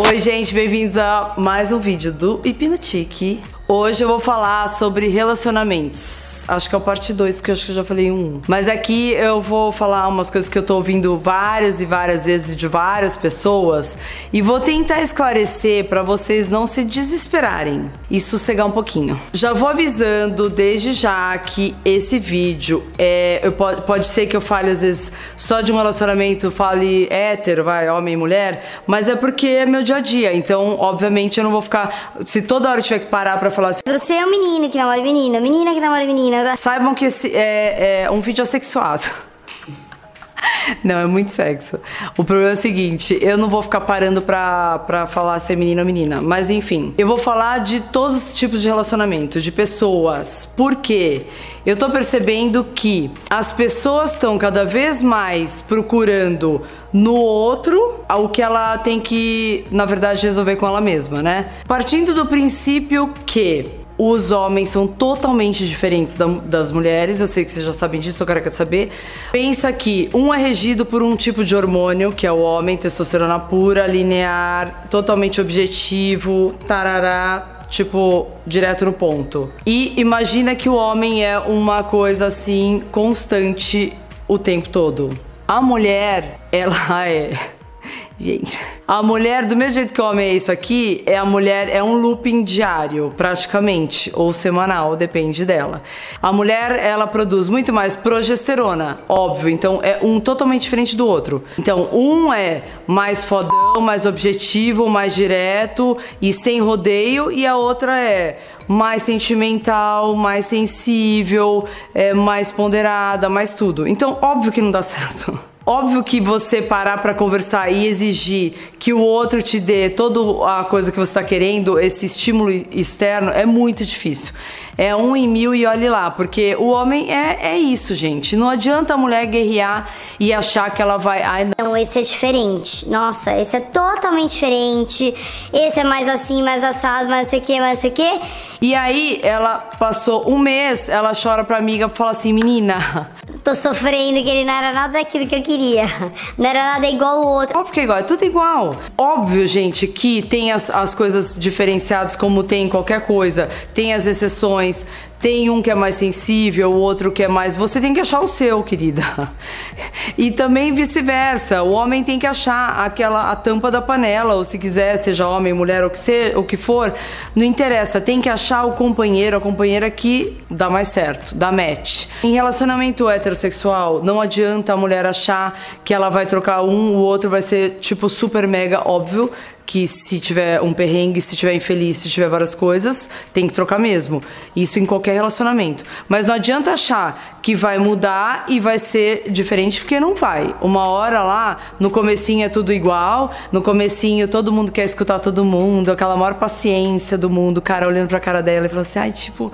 Oi, gente, bem-vindos a mais um vídeo do Hipnotique. Hoje eu vou falar sobre relacionamentos. Acho que é o parte 2, porque eu acho que eu já falei um. Mas aqui eu vou falar umas coisas que eu tô ouvindo várias e várias vezes de várias pessoas e vou tentar esclarecer para vocês não se desesperarem e sossegar um pouquinho. Já vou avisando desde já que esse vídeo é. Eu, pode, pode ser que eu fale às vezes só de um relacionamento, fale hétero, vai, homem e mulher, mas é porque é meu dia a dia. Então, obviamente, eu não vou ficar. Se toda hora eu tiver que parar pra falar assim. Você é um menino que namora menina, menina que namora menina. Saibam que esse é, é um vídeo assexuado. Não, é muito sexo. O problema é o seguinte, eu não vou ficar parando pra, pra falar se é menino ou menina. Mas enfim, eu vou falar de todos os tipos de relacionamento, de pessoas. Por quê? Eu tô percebendo que as pessoas estão cada vez mais procurando no outro o que ela tem que, na verdade, resolver com ela mesma, né? Partindo do princípio que os homens são totalmente diferentes da, das mulheres, eu sei que vocês já sabem disso, eu quero saber. Pensa que um é regido por um tipo de hormônio, que é o homem, testosterona pura, linear, totalmente objetivo, tarará, tipo, direto no ponto. E imagina que o homem é uma coisa assim, constante o tempo todo. A mulher, ela é Gente, a mulher, do mesmo jeito que o homem é isso aqui, é a mulher, é um looping diário, praticamente, ou semanal, depende dela. A mulher, ela produz muito mais progesterona, óbvio, então é um totalmente diferente do outro. Então, um é mais fodão, mais objetivo, mais direto e sem rodeio, e a outra é mais sentimental, mais sensível, é mais ponderada, mais tudo. Então, óbvio que não dá certo. Óbvio que você parar para conversar e exigir que o outro te dê toda a coisa que você está querendo, esse estímulo externo, é muito difícil. É um em mil e olhe lá, porque o homem é, é isso, gente. Não adianta a mulher guerrear e achar que ela vai. Ai, não. não, esse é diferente. Nossa, esse é totalmente diferente. Esse é mais assim, mais assado, mais sei o que, mais sei o que. E aí, ela passou um mês, ela chora pra amiga e fala assim: menina, tô sofrendo que ele não era nada daquilo que eu queria. Não era nada igual o outro. Óbvio que é igual, é tudo igual. Óbvio, gente, que tem as, as coisas diferenciadas como tem em qualquer coisa. Tem as exceções, tem um que é mais sensível, o outro que é mais. Você tem que achar o seu, querida. E também vice-versa. O homem tem que achar aquela a tampa da panela, ou se quiser, seja homem, mulher, ou que seja, o que for, não interessa. Tem que achar o companheiro, a companheira que dá mais certo, dá match. Em relacionamento heterossexual, não adianta a mulher achar que ela vai trocar um, o outro vai ser tipo super mega óbvio que se tiver um perrengue, se tiver infeliz, se tiver várias coisas, tem que trocar mesmo. Isso em qualquer relacionamento. Mas não adianta achar que vai mudar e vai ser diferente, porque não vai. Uma hora lá, no comecinho é tudo igual, no comecinho todo mundo quer escutar todo mundo, aquela maior paciência do mundo, o cara olhando pra cara dela e falando assim, ai, tipo...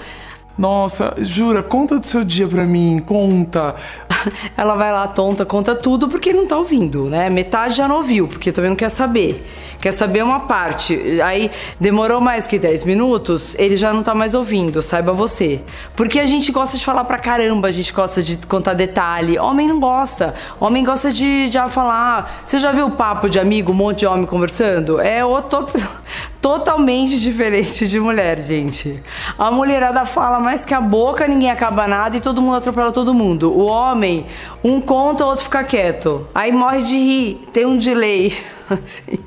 Nossa, jura, conta do seu dia pra mim, conta. Ela vai lá tonta, conta tudo porque não tá ouvindo, né? Metade já não ouviu, porque também não quer saber quer saber uma parte. Aí demorou mais que 10 minutos, ele já não tá mais ouvindo, saiba você. Porque a gente gosta de falar pra caramba, a gente gosta de contar detalhe. Homem não gosta. Homem gosta de, de falar. Você já viu o papo de amigo, um monte de homem conversando? É o, to, totalmente diferente de mulher, gente. A mulherada fala mais que a boca, ninguém acaba nada e todo mundo atropela todo mundo. O homem, um conta, o outro fica quieto. Aí morre de rir, tem um delay. Assim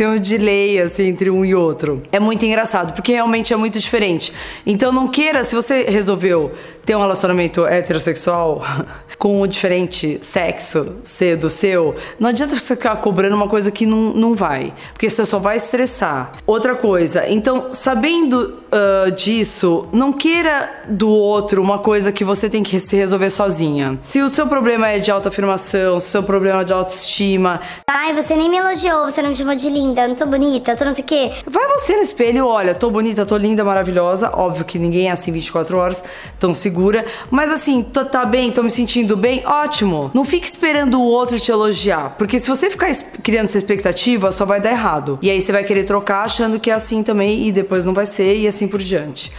tem um delay assim entre um e outro. É muito engraçado, porque realmente é muito diferente. Então não queira, se você resolveu ter um relacionamento heterossexual com o diferente sexo ser do seu, não adianta você ficar cobrando uma coisa que não, não vai, porque você só vai estressar. Outra coisa, então, sabendo uh, disso, não queira do outro uma coisa que você tem que se resolver sozinha. Se o seu problema é de autoafirmação, se o seu problema é de autoestima. Ai, você nem me elogiou, você não me chamou de linda, não sou bonita, tô não sei o quê. Vai você no espelho, olha, tô bonita, tô linda, maravilhosa. Óbvio que ninguém é assim 24 horas, tão segura. Mas assim, tô, tá bem, tô me sentindo indo bem, ótimo. Não fique esperando o outro te elogiar, porque se você ficar criando essa expectativa, só vai dar errado. E aí você vai querer trocar achando que é assim também e depois não vai ser e assim por diante.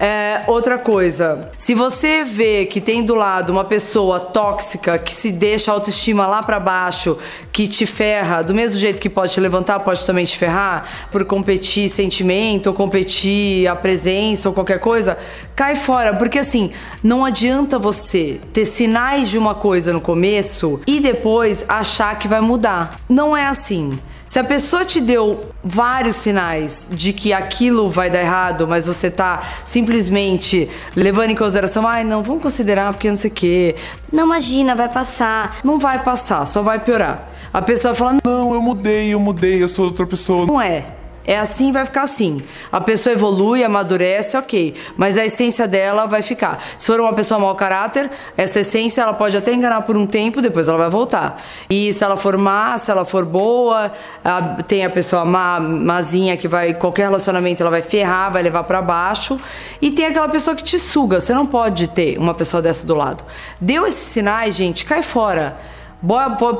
É, outra coisa, se você vê que tem do lado uma pessoa tóxica que se deixa a autoestima lá para baixo, que te ferra, do mesmo jeito que pode te levantar, pode também te ferrar por competir sentimento, ou competir a presença ou qualquer coisa, cai fora, porque assim, não adianta você ter sinais de uma coisa no começo e depois achar que vai mudar. Não é assim. Se a pessoa te deu vários sinais de que aquilo vai dar errado, mas você tá simplesmente levando em consideração, ai, não, vamos considerar porque não sei o quê. Não imagina, vai passar. Não vai passar, só vai piorar. A pessoa fala, Não, eu mudei, eu mudei, eu sou outra pessoa. não é. É assim, vai ficar assim. A pessoa evolui, amadurece, ok. Mas a essência dela vai ficar. Se for uma pessoa mau caráter, essa essência ela pode até enganar por um tempo, depois ela vai voltar. E se ela for má, se ela for boa, a- tem a pessoa má, mazinha que vai, qualquer relacionamento ela vai ferrar, vai levar pra baixo. E tem aquela pessoa que te suga. Você não pode ter uma pessoa dessa do lado. Deu esses sinais, gente, cai fora.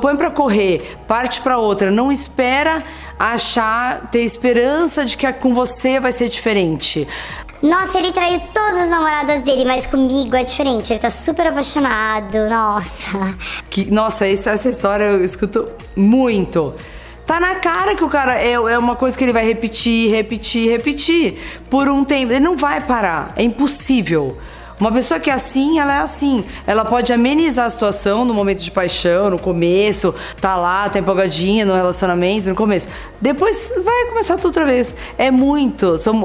Põe pra correr, parte pra outra. Não espera achar, ter esperança de que com você vai ser diferente. Nossa, ele traiu todas as namoradas dele, mas comigo é diferente. Ele tá super apaixonado. Nossa. Que, nossa, essa, essa história eu escuto muito. Tá na cara que o cara é, é uma coisa que ele vai repetir, repetir, repetir por um tempo. Ele não vai parar. É impossível. Uma pessoa que é assim, ela é assim. Ela pode amenizar a situação no momento de paixão, no começo, tá lá, tá empolgadinha no relacionamento, no começo. Depois vai começar tudo outra vez. É muito. São,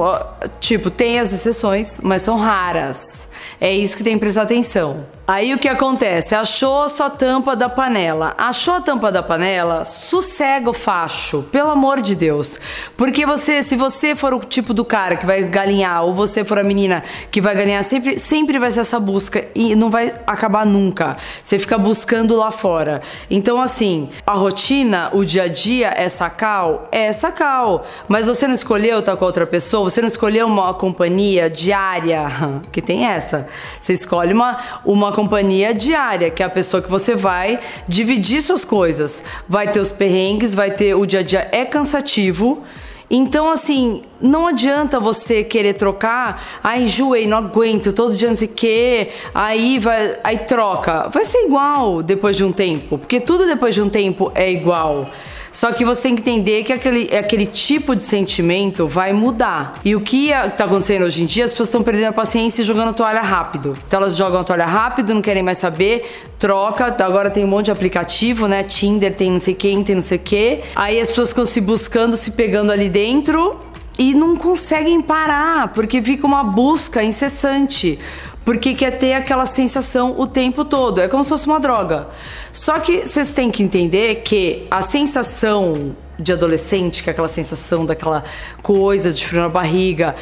tipo, tem as exceções, mas são raras. É isso que tem que prestar atenção. Aí o que acontece? Achou a sua tampa da panela. Achou a tampa da panela? Sossega o facho, pelo amor de Deus. Porque você, se você for o tipo do cara que vai galinhar, ou você for a menina que vai galinhar, sempre, sempre vai ser essa busca e não vai acabar nunca. Você fica buscando lá fora. Então, assim, a rotina, o dia a dia é sacal? É sacal. Mas você não escolheu estar com outra pessoa, você não escolheu uma companhia diária, que tem essa. Você escolhe uma, uma companhia diária, que é a pessoa que você vai dividir suas coisas. Vai ter os perrengues, vai ter o dia a dia é cansativo. Então, assim, não adianta você querer trocar, ai, enjoei, não aguento, todo dia não sei o quê, aí vai, aí troca. Vai ser igual depois de um tempo, porque tudo depois de um tempo é igual. Só que você tem que entender que aquele, aquele tipo de sentimento vai mudar. E o que está acontecendo hoje em dia, as pessoas estão perdendo a paciência e jogando toalha rápido. Então elas jogam a toalha rápido, não querem mais saber, troca. Agora tem um monte de aplicativo, né? Tinder tem não sei quem, tem não sei o quê. Aí as pessoas ficam se buscando, se pegando ali dentro e não conseguem parar, porque fica uma busca incessante. Porque quer ter aquela sensação o tempo todo. É como se fosse uma droga. Só que vocês têm que entender que a sensação de adolescente, que é aquela sensação daquela coisa de frio na barriga,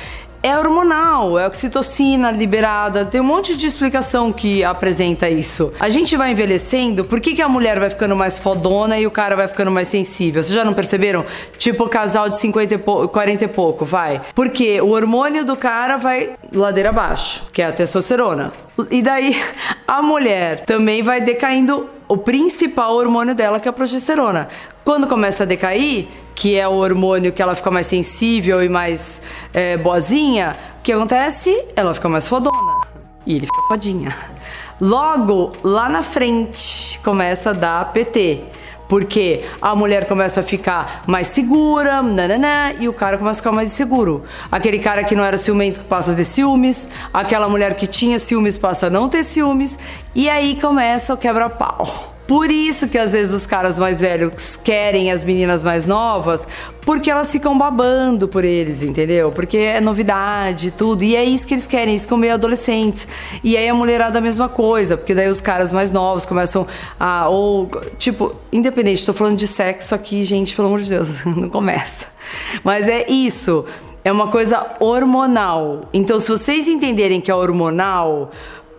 é hormonal, é oxitocina liberada, tem um monte de explicação que apresenta isso. A gente vai envelhecendo, por que, que a mulher vai ficando mais fodona e o cara vai ficando mais sensível? Vocês já não perceberam? Tipo casal de 50 e pouco, 40 e pouco, vai. Porque o hormônio do cara vai ladeira abaixo, que é a testosterona. E daí a mulher também vai decaindo o principal hormônio dela, que é a progesterona. Quando começa a decair, que é o hormônio que ela fica mais sensível e mais é, boazinha, o que acontece? Ela fica mais fodona. E ele fica fodinha. Logo, lá na frente, começa a dar PT. Porque a mulher começa a ficar mais segura, nananã, e o cara começa a ficar mais inseguro. Aquele cara que não era ciumento passa a ter ciúmes, aquela mulher que tinha ciúmes passa a não ter ciúmes, e aí começa o quebra-pau. Por isso que às vezes os caras mais velhos querem as meninas mais novas, porque elas ficam babando por eles, entendeu? Porque é novidade, tudo. E é isso que eles querem, eles ficam meio adolescentes. E aí a mulherada a mesma coisa, porque daí os caras mais novos começam a. Ou, tipo, independente, tô falando de sexo aqui, gente, pelo amor de Deus, não começa. Mas é isso. É uma coisa hormonal. Então, se vocês entenderem que é hormonal,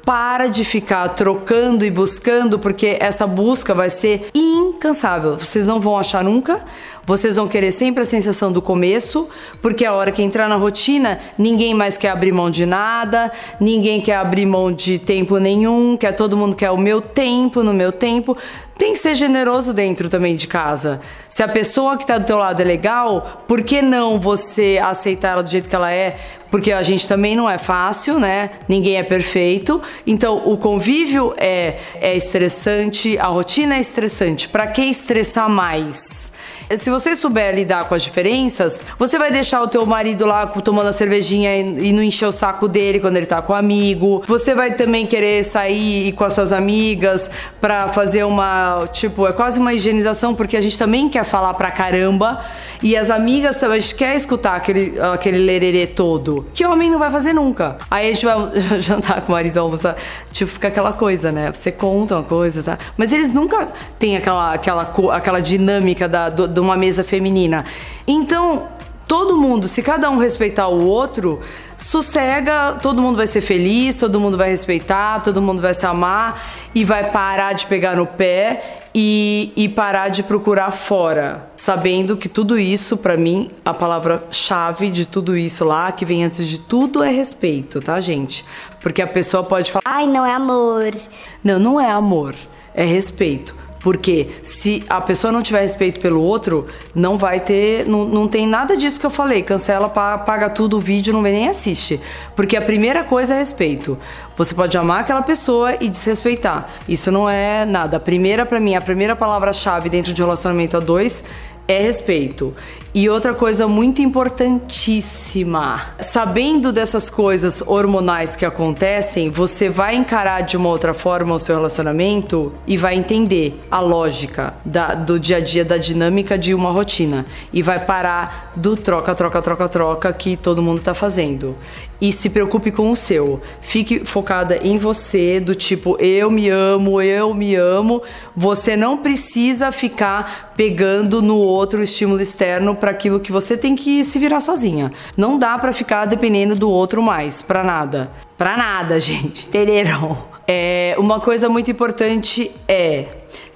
para de ficar trocando e buscando, porque essa busca vai ser incansável. Vocês não vão achar nunca. Vocês vão querer sempre a sensação do começo, porque a hora que entrar na rotina, ninguém mais quer abrir mão de nada, ninguém quer abrir mão de tempo nenhum, quer todo mundo quer o meu tempo no meu tempo. Tem que ser generoso dentro também de casa. Se a pessoa que está do teu lado é legal, por que não você aceitar ela do jeito que ela é? Porque a gente também não é fácil, né? Ninguém é perfeito. Então, o convívio é, é estressante, a rotina é estressante. Para que estressar mais? Se você souber lidar com as diferenças, você vai deixar o teu marido lá tomando a cervejinha e não encher o saco dele quando ele tá com o amigo. Você vai também querer sair com as suas amigas para fazer uma, tipo, é quase uma higienização, porque a gente também quer falar pra caramba. E as amigas também, a gente quer escutar aquele, aquele lererê todo, que homem não vai fazer nunca. Aí a gente vai jantar com o marido, almoçar, tipo, fica aquela coisa, né? Você conta uma coisa, tá? Mas eles nunca têm aquela, aquela, aquela dinâmica da, do, de uma mesa feminina. Então, todo mundo, se cada um respeitar o outro, sossega, todo mundo vai ser feliz, todo mundo vai respeitar, todo mundo vai se amar e vai parar de pegar no pé e, e parar de procurar fora, sabendo que tudo isso, para mim, a palavra-chave de tudo isso lá, que vem antes de tudo, é respeito, tá, gente? Porque a pessoa pode falar. Ai, não é amor. Não, não é amor, é respeito. Porque se a pessoa não tiver respeito pelo outro, não vai ter. Não, não tem nada disso que eu falei. Cancela, paga tudo o vídeo, não vem nem assiste. Porque a primeira coisa é respeito. Você pode amar aquela pessoa e desrespeitar. Isso não é nada. A primeira, para mim, a primeira palavra-chave dentro de um relacionamento a dois é respeito. E outra coisa muito importantíssima, sabendo dessas coisas hormonais que acontecem, você vai encarar de uma outra forma o seu relacionamento e vai entender a lógica da, do dia a dia, da dinâmica de uma rotina. E vai parar do troca, troca, troca, troca que todo mundo tá fazendo. E se preocupe com o seu. Fique focada em você, do tipo, eu me amo, eu me amo. Você não precisa ficar pegando no outro estímulo externo para aquilo que você tem que se virar sozinha. Não dá para ficar dependendo do outro mais, para nada. Para nada, gente, entenderam? É, uma coisa muito importante é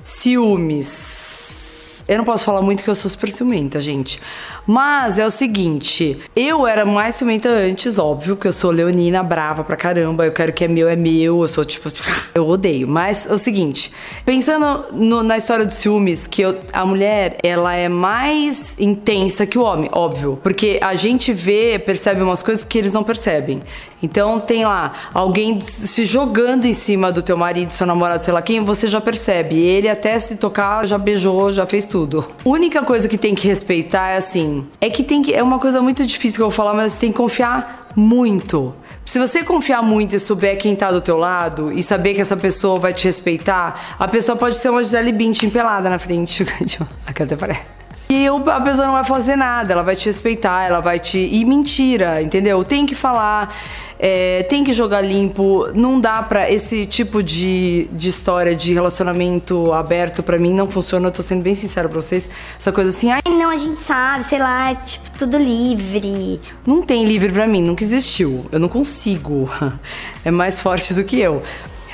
ciúmes. Eu não posso falar muito que eu sou super ciumenta, gente. Mas é o seguinte, eu era mais ciumenta antes, óbvio, que eu sou leonina, brava pra caramba, eu quero que é meu, é meu, eu sou tipo, eu odeio. Mas é o seguinte, pensando no, na história dos ciúmes, que eu, a mulher, ela é mais intensa que o homem, óbvio. Porque a gente vê, percebe umas coisas que eles não percebem. Então tem lá alguém se jogando em cima do teu marido, seu namorado, sei lá quem, você já percebe. Ele até se tocar, já beijou, já fez tudo. Única coisa que tem que respeitar é assim, é que tem que. É uma coisa muito difícil que eu vou falar, mas você tem que confiar muito. Se você confiar muito e souber quem tá do teu lado e saber que essa pessoa vai te respeitar, a pessoa pode ser uma Gisele Bündchen pelada na frente. Aqui até parece. E a pessoa não vai fazer nada, ela vai te respeitar, ela vai te. E mentira, entendeu? Tem que falar é, tem que jogar limpo. Não dá pra. Esse tipo de, de história de relacionamento aberto, pra mim, não funciona. Eu tô sendo bem sincera pra vocês. Essa coisa assim, ai. Não, a gente sabe, sei lá, é, tipo, tudo livre. Não tem livre pra mim, nunca existiu. Eu não consigo. É mais forte do que eu.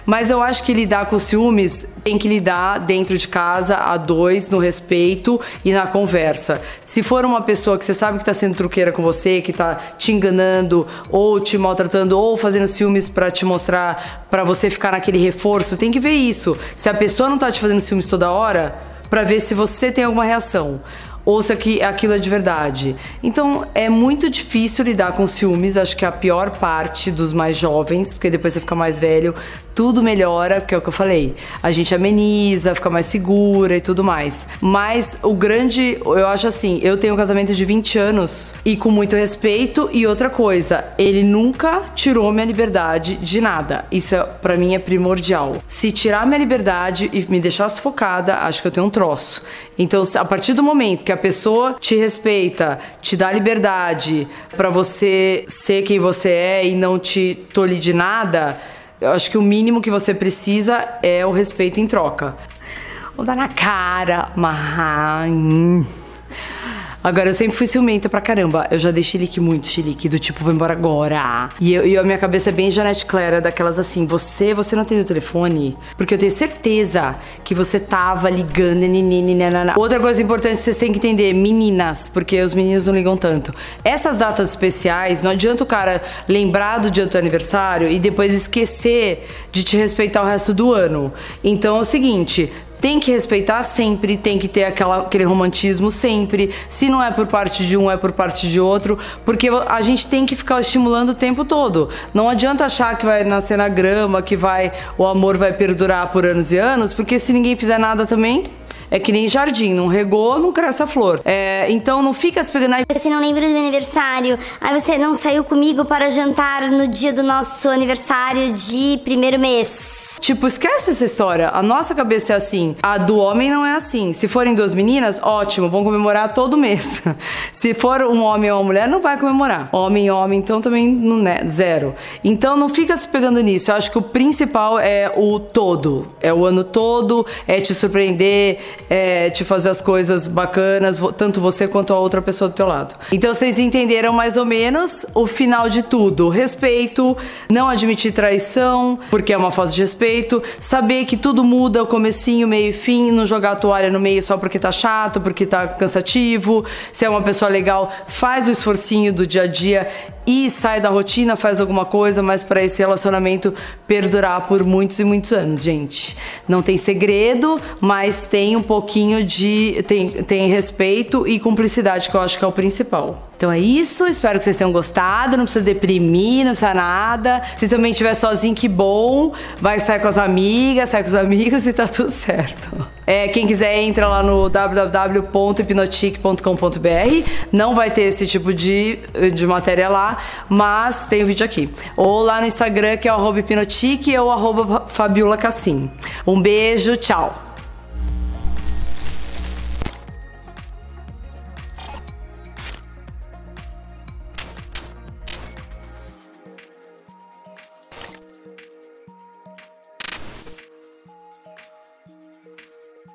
Mas eu acho que lidar com ciúmes tem que lidar dentro de casa, a dois, no respeito e na conversa. Se for uma pessoa que você sabe que tá sendo truqueira com você, que tá te enganando, ou te maltratando, ou fazendo ciúmes para te mostrar, para você ficar naquele reforço, tem que ver isso. Se a pessoa não tá te fazendo ciúmes toda hora, para ver se você tem alguma reação ou se aquilo é de verdade. Então é muito difícil lidar com ciúmes, acho que é a pior parte dos mais jovens, porque depois você fica mais velho, tudo melhora, que é o que eu falei. A gente ameniza, fica mais segura e tudo mais. Mas o grande, eu acho assim, eu tenho um casamento de 20 anos e com muito respeito e outra coisa, ele nunca tirou minha liberdade de nada. Isso é, para mim é primordial. Se tirar minha liberdade e me deixar sufocada, acho que eu tenho um troço. Então, a partir do momento que a pessoa te respeita, te dá liberdade para você ser quem você é e não te tolhe de nada, eu acho que o mínimo que você precisa é o respeito em troca. Vou dar na cara, mas. Agora, eu sempre fui ciumenta pra caramba. Eu já dei chilique muito chilique, do tipo, vou embora agora. E, eu, e a minha cabeça é bem Janete Clara, daquelas assim, você, você não atendeu o telefone? Porque eu tenho certeza que você tava ligando, nininina. Outra coisa importante que vocês têm que entender, meninas, porque os meninos não ligam tanto. Essas datas especiais, não adianta o cara lembrar do dia do teu aniversário e depois esquecer de te respeitar o resto do ano. Então é o seguinte, tem que respeitar sempre, tem que ter aquela, aquele romantismo sempre. Se não é por parte de um, é por parte de outro, porque a gente tem que ficar estimulando o tempo todo. Não adianta achar que vai nascer na grama, que vai o amor vai perdurar por anos e anos, porque se ninguém fizer nada também, é que nem jardim, não regou, não cresce a flor. É, então não fica se pegando. Você não lembra do meu aniversário? Aí você não saiu comigo para jantar no dia do nosso aniversário de primeiro mês. Tipo, esquece essa história. A nossa cabeça é assim. A do homem não é assim. Se forem duas meninas, ótimo, vão comemorar todo mês. Se for um homem ou uma mulher, não vai comemorar. Homem homem, então também não é zero. Então não fica se pegando nisso. Eu acho que o principal é o todo. É o ano todo, é te surpreender, é te fazer as coisas bacanas, tanto você quanto a outra pessoa do teu lado. Então vocês entenderam mais ou menos o final de tudo. Respeito, não admitir traição, porque é uma falta de respeito respeito, saber que tudo muda, o comecinho, meio e fim, não jogar a toalha no meio só porque tá chato, porque tá cansativo. Se é uma pessoa legal, faz o esforcinho do dia a dia e sai da rotina, faz alguma coisa, mas para esse relacionamento perdurar por muitos e muitos anos, gente. Não tem segredo, mas tem um pouquinho de tem, tem respeito e cumplicidade que eu acho que é o principal. Então é isso, espero que vocês tenham gostado. Não precisa deprimir, não precisa nada. Se também estiver sozinho, que bom. Vai sair com as amigas, sai com os amigos e tá tudo certo. É, quem quiser entra lá no www.hipnotique.com.br. Não vai ter esse tipo de, de matéria lá, mas tem o vídeo aqui. Ou lá no Instagram, que é o arroba hipnotique ou arroba Fabiola Cassim. Um beijo, tchau!